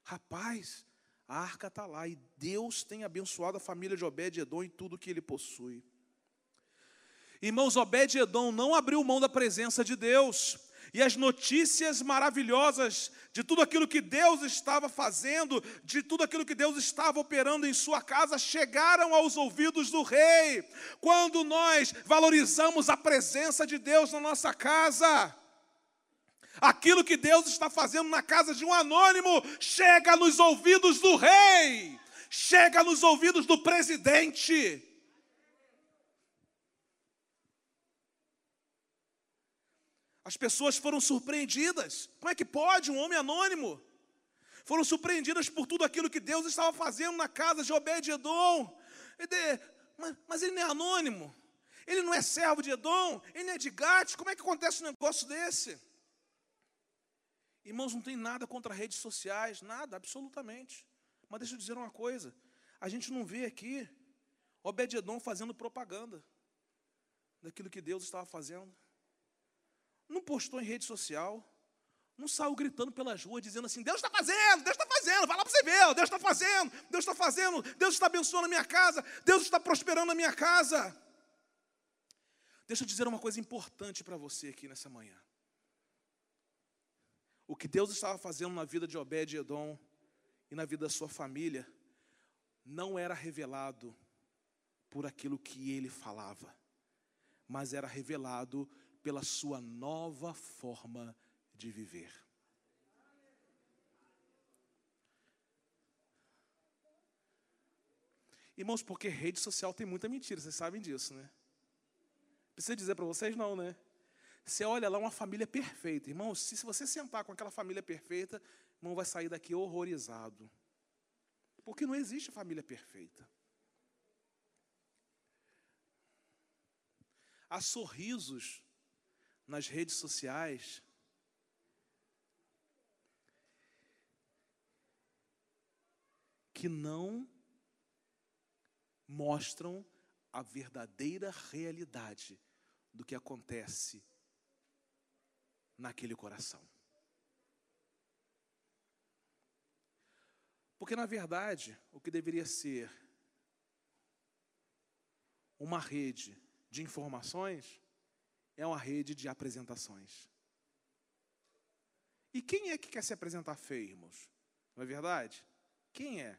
Rapaz, a arca está lá e Deus tem abençoado a família de Obed-Edom e tudo que ele possui. Irmãos, Obed-Edom não abriu mão da presença de Deus e as notícias maravilhosas de tudo aquilo que Deus estava fazendo, de tudo aquilo que Deus estava operando em sua casa, chegaram aos ouvidos do rei. Quando nós valorizamos a presença de Deus na nossa casa, aquilo que Deus está fazendo na casa de um anônimo chega nos ouvidos do rei, chega nos ouvidos do presidente. As pessoas foram surpreendidas. Como é que pode um homem anônimo? Foram surpreendidas por tudo aquilo que Deus estava fazendo na casa de Obed-Edom. Mas ele não é anônimo. Ele não é servo de Edom. Ele é de Gate. Como é que acontece um negócio desse? Irmãos, não tem nada contra redes sociais. Nada, absolutamente. Mas deixa eu dizer uma coisa. A gente não vê aqui Obed-Edom fazendo propaganda daquilo que Deus estava fazendo não postou em rede social, não saiu gritando pelas ruas dizendo assim: Deus está fazendo, Deus está fazendo, vai lá para você ver, Deus está fazendo, Deus está fazendo, Deus está abençoando a minha casa, Deus está prosperando a minha casa. Deixa eu dizer uma coisa importante para você aqui nessa manhã. O que Deus estava fazendo na vida de Obed e Edom e na vida da sua família não era revelado por aquilo que ele falava, mas era revelado pela sua nova forma de viver. Irmãos, porque rede social tem muita mentira, vocês sabem disso, né? Precisa dizer para vocês, não, né? Você olha lá uma família perfeita. Irmão, se, se você sentar com aquela família perfeita, irmão vai sair daqui horrorizado. Porque não existe família perfeita. Há sorrisos nas redes sociais. Que não mostram a verdadeira realidade do que acontece naquele coração. Porque, na verdade, o que deveria ser uma rede de informações é uma rede de apresentações. E quem é que quer se apresentar feio, irmãos? Não é verdade? Quem é?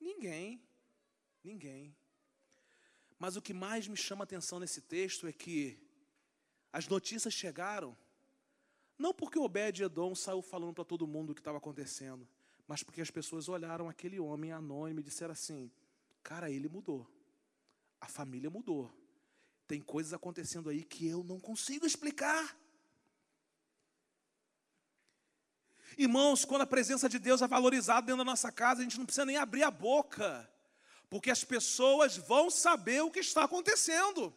Ninguém. Ninguém. Mas o que mais me chama a atenção nesse texto é que as notícias chegaram, não porque Obed-Edom saiu falando para todo mundo o que estava acontecendo, mas porque as pessoas olharam aquele homem anônimo e disseram assim: cara, ele mudou, a família mudou, tem coisas acontecendo aí que eu não consigo explicar. Irmãos, quando a presença de Deus é valorizada dentro da nossa casa, a gente não precisa nem abrir a boca, porque as pessoas vão saber o que está acontecendo.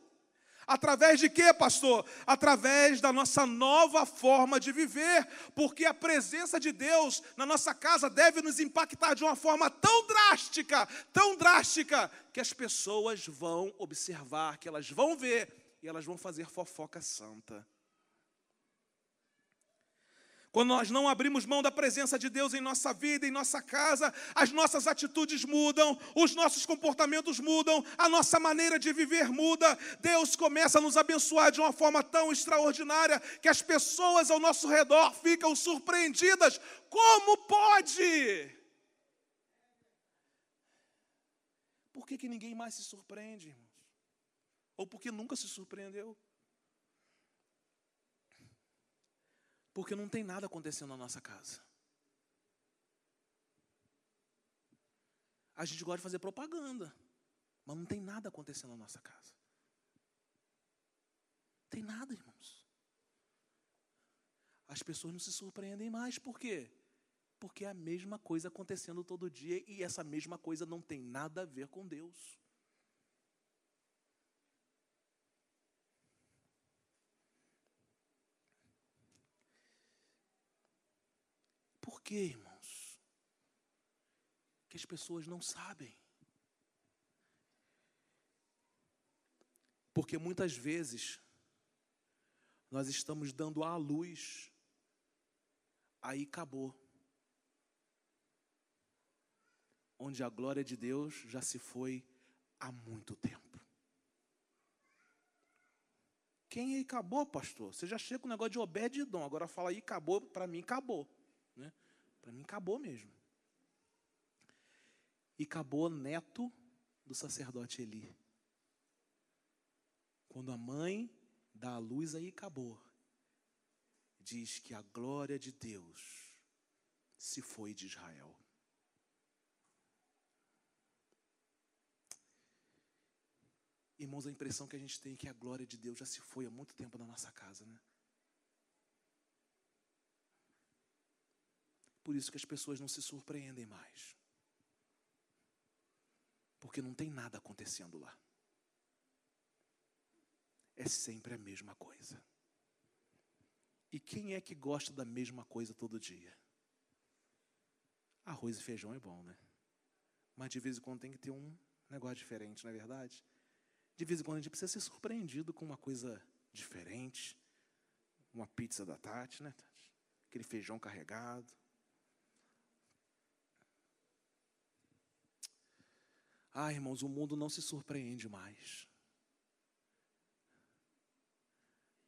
Através de quê, pastor? Através da nossa nova forma de viver, porque a presença de Deus na nossa casa deve nos impactar de uma forma tão drástica, tão drástica, que as pessoas vão observar, que elas vão ver e elas vão fazer fofoca santa. Quando nós não abrimos mão da presença de Deus em nossa vida, em nossa casa, as nossas atitudes mudam, os nossos comportamentos mudam, a nossa maneira de viver muda. Deus começa a nos abençoar de uma forma tão extraordinária que as pessoas ao nosso redor ficam surpreendidas. Como pode? Por que, que ninguém mais se surpreende, irmãos? Ou porque nunca se surpreendeu? Porque não tem nada acontecendo na nossa casa. A gente gosta de fazer propaganda, mas não tem nada acontecendo na nossa casa. Tem nada, irmãos. As pessoas não se surpreendem mais, por quê? Porque é a mesma coisa acontecendo todo dia e essa mesma coisa não tem nada a ver com Deus. Por quê, irmãos? Que as pessoas não sabem. Porque muitas vezes nós estamos dando à luz, aí acabou. Onde a glória de Deus já se foi há muito tempo. Quem aí acabou, pastor? Você já chega com o negócio de Obed-Edom, agora fala aí, acabou, para mim acabou. Para mim, acabou mesmo. E acabou neto do sacerdote Eli. Quando a mãe dá a luz, aí acabou. Diz que a glória de Deus se foi de Israel. Irmãos, a impressão que a gente tem é que a glória de Deus já se foi há muito tempo na nossa casa, né? Por isso que as pessoas não se surpreendem mais. Porque não tem nada acontecendo lá. É sempre a mesma coisa. E quem é que gosta da mesma coisa todo dia? Arroz e feijão é bom, né? Mas de vez em quando tem que ter um negócio diferente, não é verdade? De vez em quando a gente precisa ser surpreendido com uma coisa diferente. Uma pizza da Tati, né? Aquele feijão carregado. Ah, irmãos, o mundo não se surpreende mais.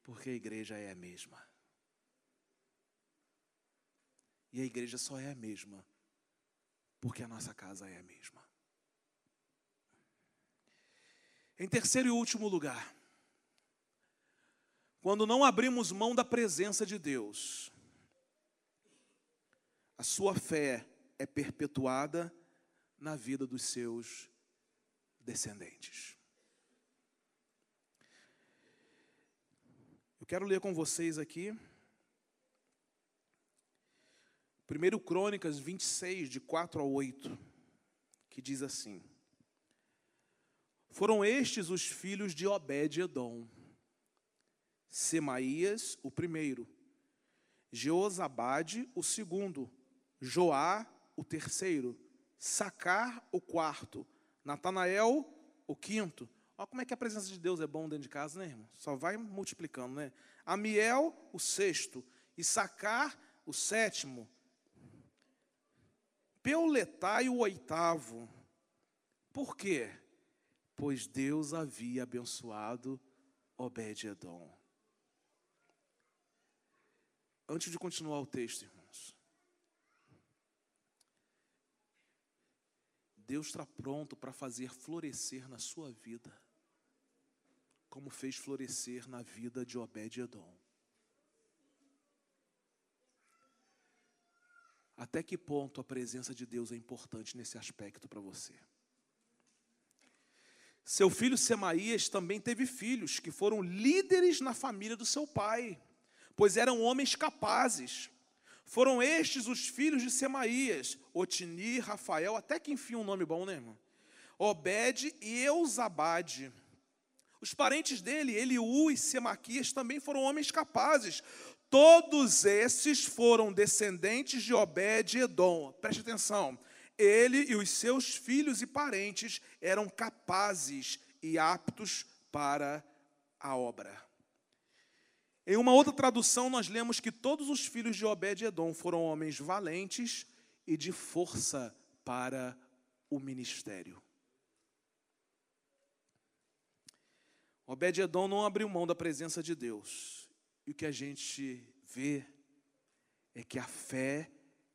Porque a igreja é a mesma. E a igreja só é a mesma porque a nossa casa é a mesma. Em terceiro e último lugar, quando não abrimos mão da presença de Deus, a sua fé é perpetuada na vida dos seus descendentes. Eu quero ler com vocês aqui. 1 Crônicas 26, de 4 a 8, que diz assim: Foram estes os filhos de Obed-Edom, Semaías, o primeiro, Jeozabade, o segundo, Joá, o terceiro, Sacar, o quarto, Natanael, o quinto. Olha como é que a presença de Deus é bom dentro de casa, né, irmão? Só vai multiplicando, né? Amiel, o sexto. Issacar, o sétimo. Peuletai, o oitavo. Por quê? Pois Deus havia abençoado Obed-Edom. Antes de continuar o texto, irmãos, Deus está pronto para fazer florescer na sua vida como fez florescer na vida de Obed-Edom. Até que ponto a presença de Deus é importante nesse aspecto para você? Seu filho Semaías também teve filhos que foram líderes na família do seu pai, pois eram homens capazes. Foram estes os filhos de Semaías, Otini, Rafael, até que enfim um nome bom, né, irmão? Obed e Eusabade. Os parentes dele, Eliú e Semaquias, também foram homens capazes. Todos esses foram descendentes de Obed e Edom. Preste atenção. Ele e os seus filhos e parentes eram capazes e aptos para a obra. Em uma outra tradução, nós lemos que todos os filhos de Obed-Edom foram homens valentes e de força para o ministério. Obed-Edom não abriu mão da presença de Deus. E o que a gente vê é que a fé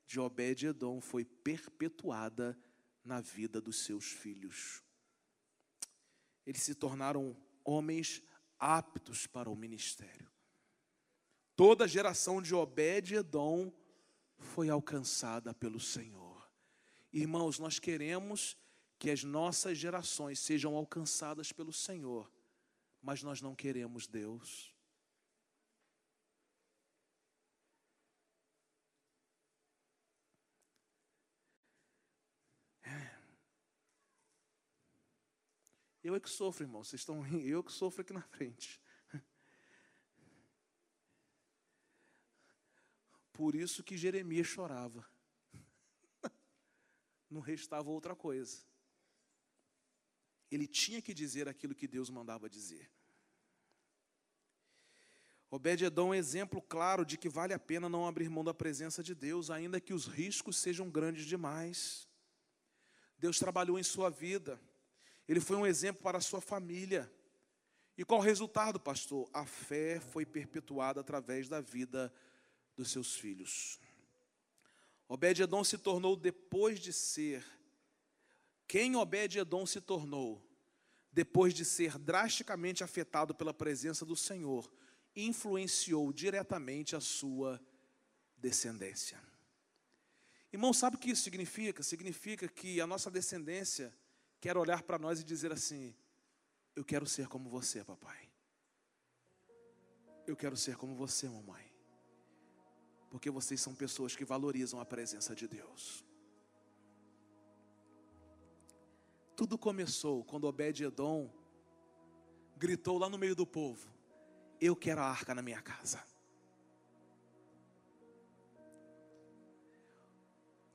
de Obed-Edom foi perpetuada na vida dos seus filhos. Eles se tornaram homens aptos para o ministério. Toda a geração de Obed-Edom foi alcançada pelo Senhor. Irmãos, nós queremos que as nossas gerações sejam alcançadas pelo Senhor, mas nós não queremos Deus. Eu é que sofro, irmão. Vocês estão eu que sofro aqui na frente. Por isso que Jeremias chorava. Não restava outra coisa. Ele tinha que dizer aquilo que Deus mandava dizer. Obed-Edom é um exemplo claro de que vale a pena não abrir mão da presença de Deus, ainda que os riscos sejam grandes demais. Deus trabalhou em sua vida. Ele foi um exemplo para a sua família. E qual o resultado, pastor? A fé foi perpetuada através da vida dos seus filhos. Obed-Edom se tornou depois de ser quem Obed-Edom se tornou depois de ser drasticamente afetado pela presença do Senhor, influenciou diretamente a sua descendência. Irmão, sabe o que isso significa? Significa que a nossa descendência quer olhar para nós e dizer assim: Eu quero ser como você, papai. Eu quero ser como você, mamãe. Porque vocês são pessoas que valorizam a presença de Deus. Tudo começou quando Obed-Edom gritou lá no meio do povo: Eu quero a arca na minha casa.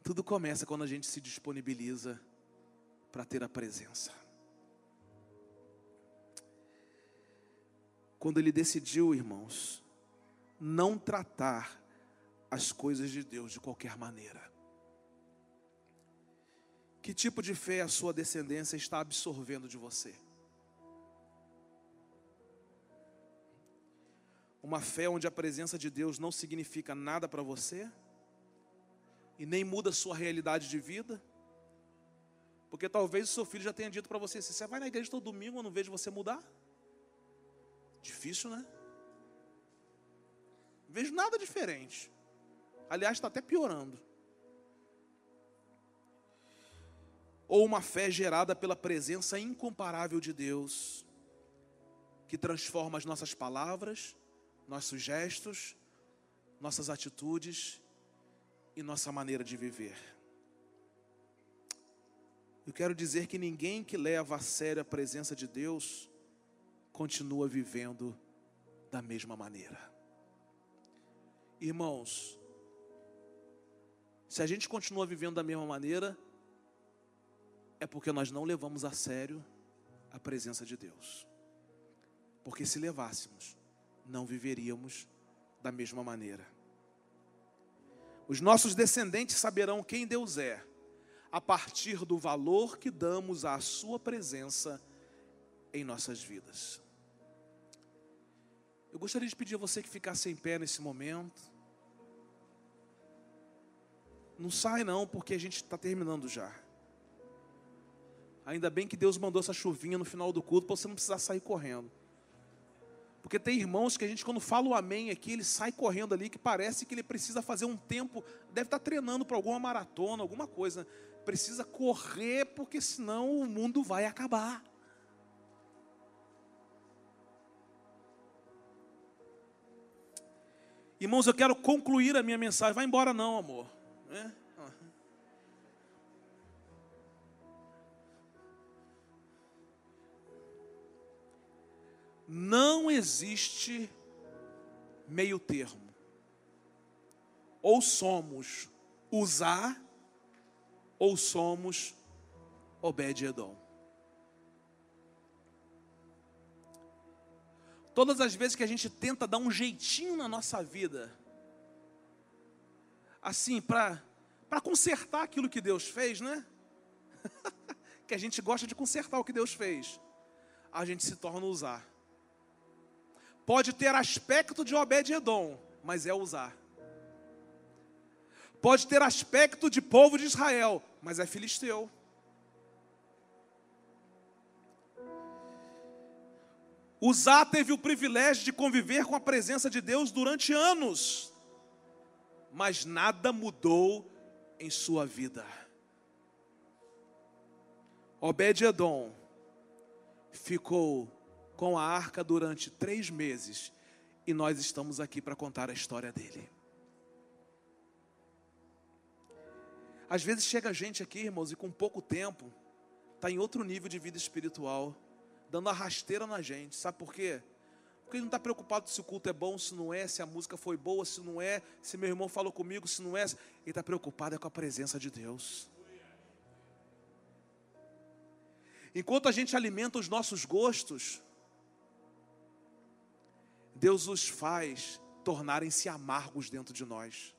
Tudo começa quando a gente se disponibiliza para ter a presença. Quando ele decidiu, irmãos, não tratar as coisas de Deus de qualquer maneira. Que tipo de fé a sua descendência está absorvendo de você? Uma fé onde a presença de Deus não significa nada para você e nem muda a sua realidade de vida? Porque talvez o seu filho já tenha dito para você: você vai na igreja todo domingo, eu não vejo você mudar. Difícil, né? Não vejo nada diferente. Aliás, está até piorando. Ou uma fé gerada pela presença incomparável de Deus, que transforma as nossas palavras, nossos gestos, nossas atitudes e nossa maneira de viver. Eu quero dizer que ninguém que leva a sério a presença de Deus continua vivendo da mesma maneira. Irmãos, se a gente continua vivendo da mesma maneira, é porque nós não levamos a sério a presença de Deus. Porque se levássemos, não viveríamos da mesma maneira. Os nossos descendentes saberão quem Deus é a partir do valor que damos à Sua presença em nossas vidas. Eu gostaria de pedir a você que ficasse em pé nesse momento. Não sai não, porque a gente está terminando já. Ainda bem que Deus mandou essa chuvinha no final do culto para você não precisar sair correndo. Porque tem irmãos que a gente, quando fala o amém aqui, ele sai correndo ali, que parece que ele precisa fazer um tempo, deve estar treinando para alguma maratona, alguma coisa. Precisa correr, porque senão o mundo vai acabar. Irmãos, eu quero concluir a minha mensagem. Vai embora, não, amor. É? Não existe meio termo. Ou somos usar, ou somos Obed-Edom. Todas as vezes que a gente tenta dar um jeitinho na nossa vida, assim, para consertar aquilo que Deus fez, né? que a gente gosta de consertar o que Deus fez, a gente se torna usar. Pode ter aspecto de Obed-Edom, mas é usar. Pode ter aspecto de povo de Israel, mas é filisteu. Uzá teve o privilégio de conviver com a presença de Deus durante anos, mas nada mudou em sua vida. Obed-Edom ficou com a arca durante três meses e nós estamos aqui para contar a história dele. Às vezes chega gente aqui, irmãos, e com pouco tempo está em outro nível de vida espiritual, dando a rasteira na gente. Sabe por quê? Porque ele não está preocupado se o culto é bom, se não é, se a música foi boa, se não é, se meu irmão falou comigo, se não é. Ele está preocupado é com a presença de Deus. Enquanto a gente alimenta os nossos gostos, Deus os faz tornarem-se amargos dentro de nós.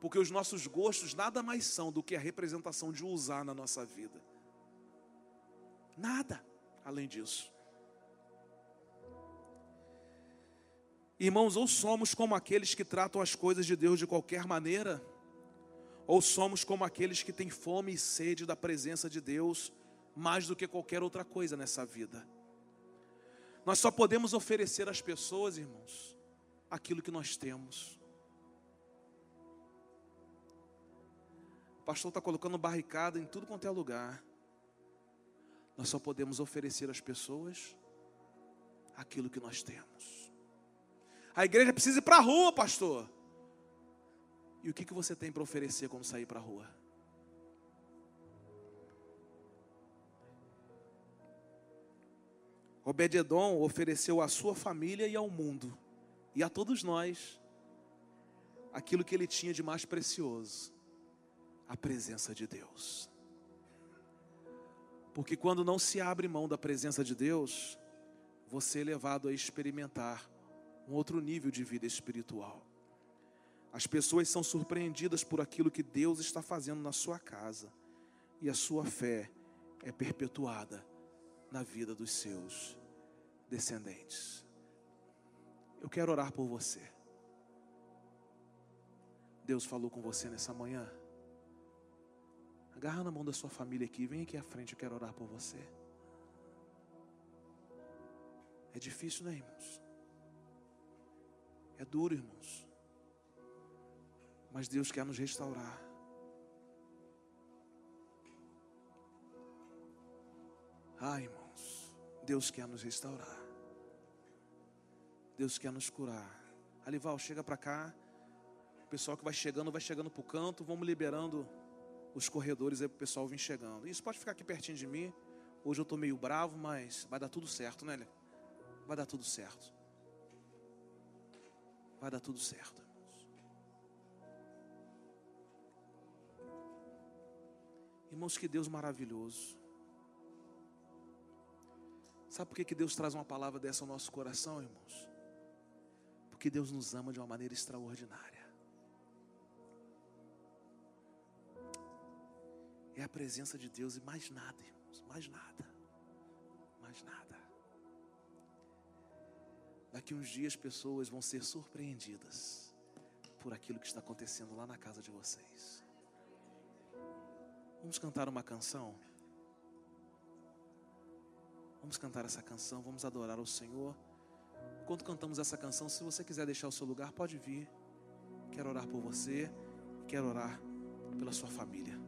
Porque os nossos gostos nada mais são do que a representação de usar na nossa vida. Nada além disso. Irmãos, ou somos como aqueles que tratam as coisas de Deus de qualquer maneira, ou somos como aqueles que têm fome e sede da presença de Deus mais do que qualquer outra coisa nessa vida. Nós só podemos oferecer às pessoas, irmãos, aquilo que nós temos. O pastor está colocando barricada em tudo quanto é lugar. Nós só podemos oferecer às pessoas aquilo que nós temos. A igreja precisa ir para a rua, pastor. E o que, que você tem para oferecer quando sair para a rua? Obed-Edom ofereceu à sua família e ao mundo, e a todos nós, aquilo que ele tinha de mais precioso, a presença de Deus. Porque quando não se abre mão da presença de Deus, você é levado a experimentar um outro nível de vida espiritual. As pessoas são surpreendidas por aquilo que Deus está fazendo na sua casa, e a sua fé é perpetuada na vida dos seus descendentes. Eu quero orar por você. Deus falou com você nessa manhã. Agarra na mão da sua família aqui, vem aqui à frente, eu quero orar por você. É difícil, né, irmãos? É duro, irmãos. Mas Deus quer nos restaurar. Ah, irmãos, Deus quer nos restaurar. Deus quer nos curar. Alival, chega para cá. O pessoal que vai chegando, vai chegando para o canto. Vamos liberando os corredores aí para o pessoal vir chegando. Isso pode ficar aqui pertinho de mim. Hoje eu estou meio bravo, mas vai dar tudo certo, né? Vai dar tudo certo. Vai dar tudo certo, irmãos. Irmãos, que Deus maravilhoso. Sabe por que, que Deus traz uma palavra dessa ao nosso coração, irmãos? Porque Deus nos ama de uma maneira extraordinária. É a presença de Deus e mais nada, irmãos, mais nada. Mais nada. Daqui uns dias pessoas vão ser surpreendidas por aquilo que está acontecendo lá na casa de vocês. Vamos cantar uma canção? Vamos cantar essa canção, vamos adorar ao Senhor. Enquanto cantamos essa canção, se você quiser deixar o seu lugar, pode vir. Quero orar por você, quero orar pela sua família.